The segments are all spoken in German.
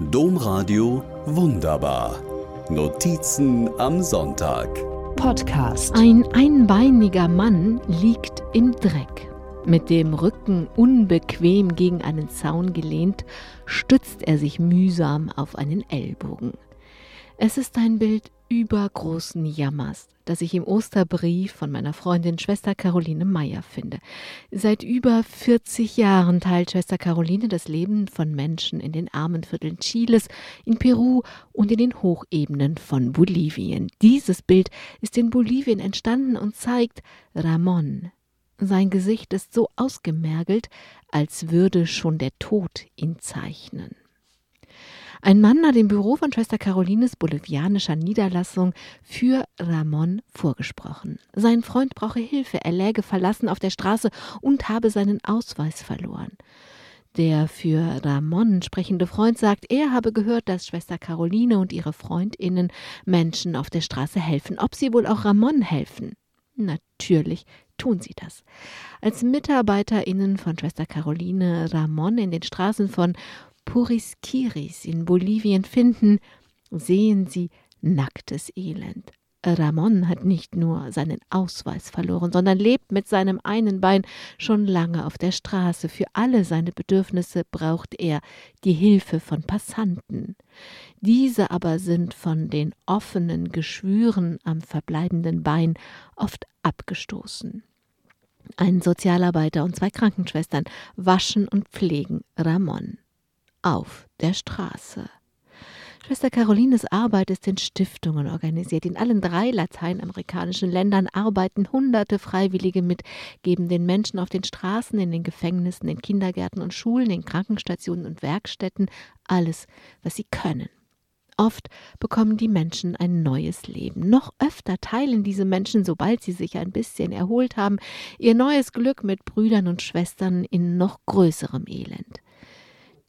Domradio Wunderbar. Notizen am Sonntag. Podcast. Ein einbeiniger Mann liegt im Dreck. Mit dem Rücken unbequem gegen einen Zaun gelehnt, stützt er sich mühsam auf einen Ellbogen. Es ist ein Bild übergroßen Jammers, das ich im Osterbrief von meiner Freundin Schwester Caroline Meyer finde. Seit über 40 Jahren teilt Schwester Caroline das Leben von Menschen in den armen Vierteln Chiles, in Peru und in den Hochebenen von Bolivien. Dieses Bild ist in Bolivien entstanden und zeigt Ramon. Sein Gesicht ist so ausgemergelt, als würde schon der Tod ihn zeichnen. Ein Mann hat im Büro von Schwester Carolines bolivianischer Niederlassung für Ramon vorgesprochen. Sein Freund brauche Hilfe, er läge verlassen auf der Straße und habe seinen Ausweis verloren. Der für Ramon sprechende Freund sagt, er habe gehört, dass Schwester Caroline und ihre Freundinnen Menschen auf der Straße helfen. Ob sie wohl auch Ramon helfen? Natürlich tun sie das. Als MitarbeiterInnen von Schwester Caroline Ramon in den Straßen von Purisquiris in Bolivien finden, sehen sie nacktes Elend. Ramon hat nicht nur seinen Ausweis verloren, sondern lebt mit seinem einen Bein schon lange auf der Straße. Für alle seine Bedürfnisse braucht er die Hilfe von Passanten. Diese aber sind von den offenen Geschwüren am verbleibenden Bein oft abgestoßen. Ein Sozialarbeiter und zwei Krankenschwestern waschen und pflegen Ramon auf der Straße. Schwester Carolines Arbeit ist in Stiftungen organisiert. In allen drei lateinamerikanischen Ländern arbeiten hunderte Freiwillige mit, geben den Menschen auf den Straßen, in den Gefängnissen, in Kindergärten und Schulen, in Krankenstationen und Werkstätten alles, was sie können. Oft bekommen die Menschen ein neues Leben. Noch öfter teilen diese Menschen, sobald sie sich ein bisschen erholt haben, ihr neues Glück mit Brüdern und Schwestern in noch größerem Elend.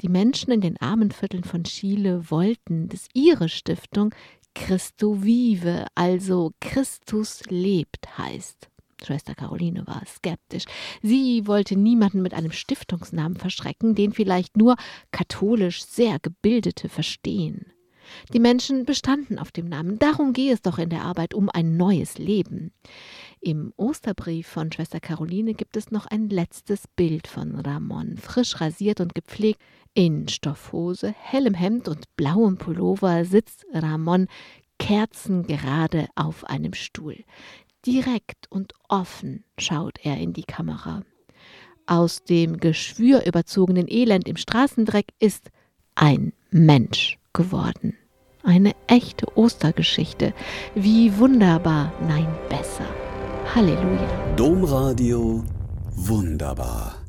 Die Menschen in den armen Vierteln von Chile wollten, dass ihre Stiftung Christo vive, also Christus lebt heißt. Schwester Caroline war skeptisch. Sie wollte niemanden mit einem Stiftungsnamen verschrecken, den vielleicht nur katholisch sehr Gebildete verstehen. Die Menschen bestanden auf dem Namen. Darum gehe es doch in der Arbeit um ein neues Leben. Im Osterbrief von Schwester Caroline gibt es noch ein letztes Bild von Ramon, frisch rasiert und gepflegt. In Stoffhose, hellem Hemd und blauem Pullover sitzt Ramon kerzengerade auf einem Stuhl. Direkt und offen schaut er in die Kamera. Aus dem geschwürüberzogenen Elend im Straßendreck ist ein Mensch geworden. Eine echte Ostergeschichte. Wie wunderbar, nein, besser. Halleluja. Domradio Wunderbar.